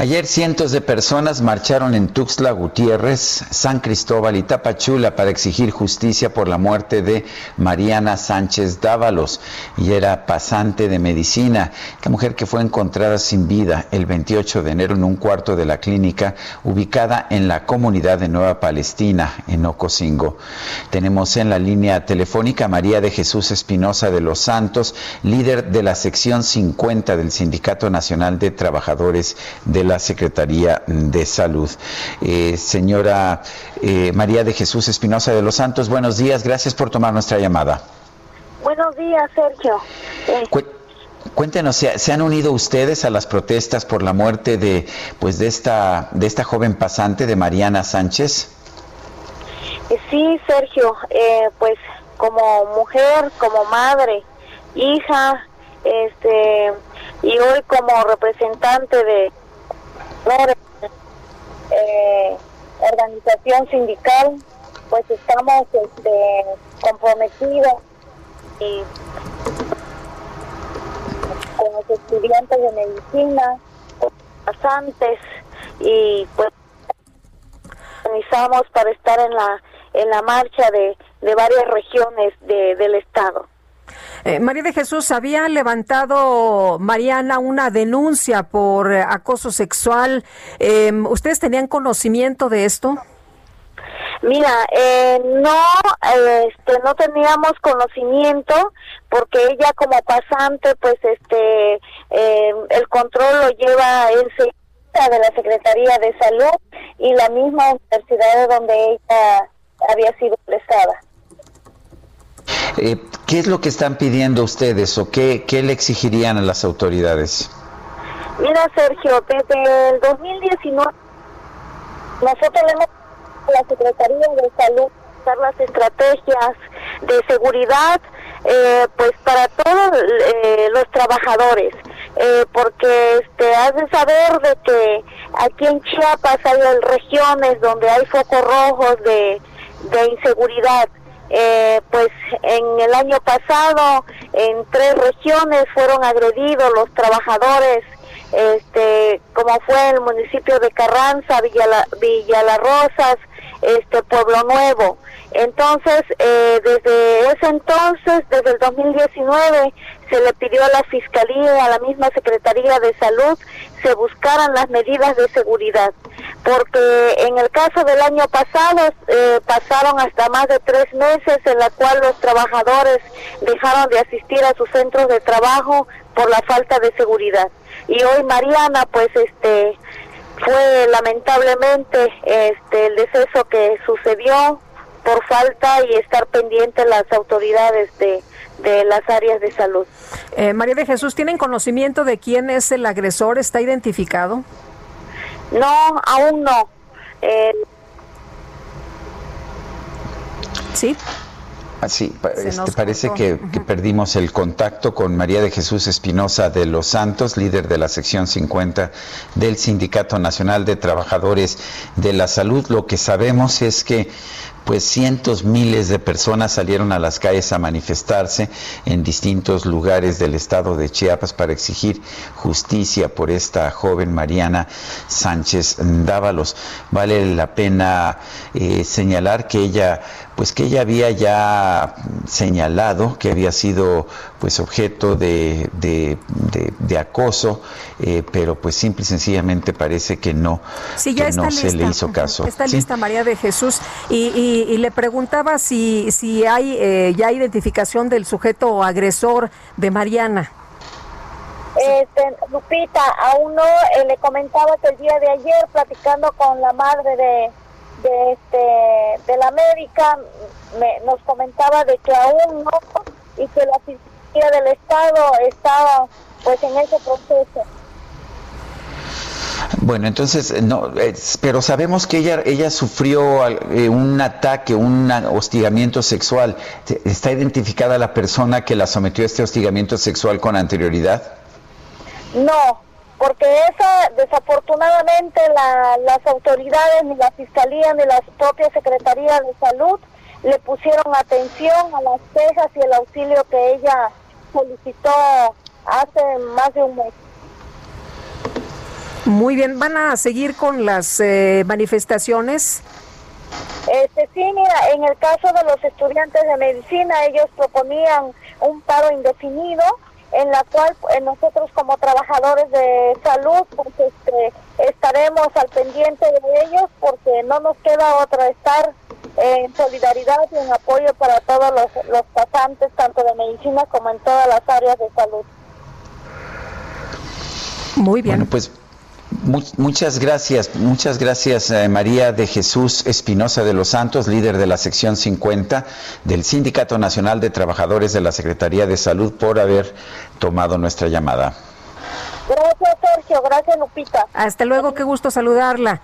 Ayer cientos de personas marcharon en Tuxtla Gutiérrez, San Cristóbal y Tapachula para exigir justicia por la muerte de Mariana Sánchez Dávalos, y era pasante de medicina, la mujer que fue encontrada sin vida el 28 de enero en un cuarto de la clínica ubicada en la comunidad de Nueva Palestina, en Ocosingo. Tenemos en la línea telefónica a María de Jesús Espinosa de los Santos, líder de la sección 50 del Sindicato Nacional de Trabajadores de la Secretaría de Salud. Eh, señora eh, María de Jesús Espinosa de los Santos, buenos días, gracias por tomar nuestra llamada. Buenos días, Sergio. Eh, cuéntenos, ¿se, han unido ustedes a las protestas por la muerte de, pues, de esta, de esta joven pasante, de Mariana Sánchez? Sí, Sergio, pues como mujer, como madre, hija, este, y hoy como representante de eh, organización sindical, pues estamos este, comprometidos y con los estudiantes de medicina, pasantes y pues organizamos para estar en la en la marcha de, de varias regiones de, del estado. Eh, María de Jesús, había levantado Mariana una denuncia por eh, acoso sexual. Em, ¿Ustedes tenían conocimiento de esto? Mira, eh, no, este, no teníamos conocimiento porque ella como pasante, pues, este, em, el control lo lleva en de la Secretaría de Salud y la misma universidad donde ella había sido prestada. Eh, ¿Qué es lo que están pidiendo ustedes o qué, qué le exigirían a las autoridades? Mira, Sergio, desde el 2019 nosotros le hemos la Secretaría de Salud dar las estrategias de seguridad eh, pues para todos eh, los trabajadores eh, porque este has de saber de que aquí en Chiapas hay regiones donde hay focos rojos de, de inseguridad eh, pues en el año pasado en tres regiones fueron agredidos los trabajadores, este, como fue el municipio de Carranza, Villa, Villa Las Rosas, este Pueblo Nuevo. Entonces, eh, desde ese entonces, desde el 2019, se le pidió a la Fiscalía, a la misma Secretaría de Salud, se buscaran las medidas de seguridad. Porque en el caso del año pasado, eh, pasaron hasta más de tres meses en la cual los trabajadores dejaron de asistir a sus centros de trabajo por la falta de seguridad. Y hoy Mariana, pues, este, fue lamentablemente este el deceso que sucedió por falta y estar pendiente las autoridades de, de las áreas de salud. Eh, María de Jesús, ¿tienen conocimiento de quién es el agresor? ¿Está identificado? No, aún no. Eh, sí. Así, este, parece que, perdimos el contacto con María de Jesús Espinosa de los Santos, líder de la sección 50 del Sindicato Nacional de Trabajadores de la Salud. Lo que sabemos es que pues cientos, miles de personas salieron a las calles a manifestarse en distintos lugares del estado de Chiapas para exigir justicia por esta joven Mariana Sánchez Dávalos. Vale la pena eh, señalar que ella, pues que ella había ya señalado que había sido pues objeto de, de, acoso, eh, pero pues simple y sencillamente parece que no, no se le hizo caso. Está lista María de Jesús y y, le preguntaba si, si hay eh, ya identificación del sujeto agresor de Mariana. Este, Lupita, aún no, eh, le comentaba que el día de ayer, platicando con la madre de, de, este, de la América, me, nos comentaba de que aún no, y que la Fiscalía del Estado estaba pues en ese proceso. Bueno, entonces, no, pero sabemos que ella, ella sufrió eh, un ataque, un hostigamiento sexual. ¿Está identificada la persona que la sometió a este hostigamiento sexual con anterioridad? No, porque esa, desafortunadamente, las autoridades, ni la Fiscalía, ni la propia Secretaría de Salud le pusieron atención a las quejas y el auxilio que ella solicitó hace más de un mes. Muy bien, ¿van a seguir con las eh, manifestaciones? Este, sí, mira, en el caso de los estudiantes de medicina, ellos proponían un paro indefinido, en la cual eh, nosotros como trabajadores de salud, pues este, estaremos al pendiente de ellos, porque no nos queda otra estar en solidaridad y en apoyo para todos los, los pasantes, tanto de medicina como en todas las áreas de salud. Muy bien. Bueno, pues muchas gracias, muchas gracias eh, María de Jesús Espinosa de los Santos, líder de la sección 50 del Sindicato Nacional de Trabajadores de la Secretaría de Salud, por haber tomado nuestra llamada. Gracias Sergio, gracias Lupita. Hasta luego, qué gusto saludarla.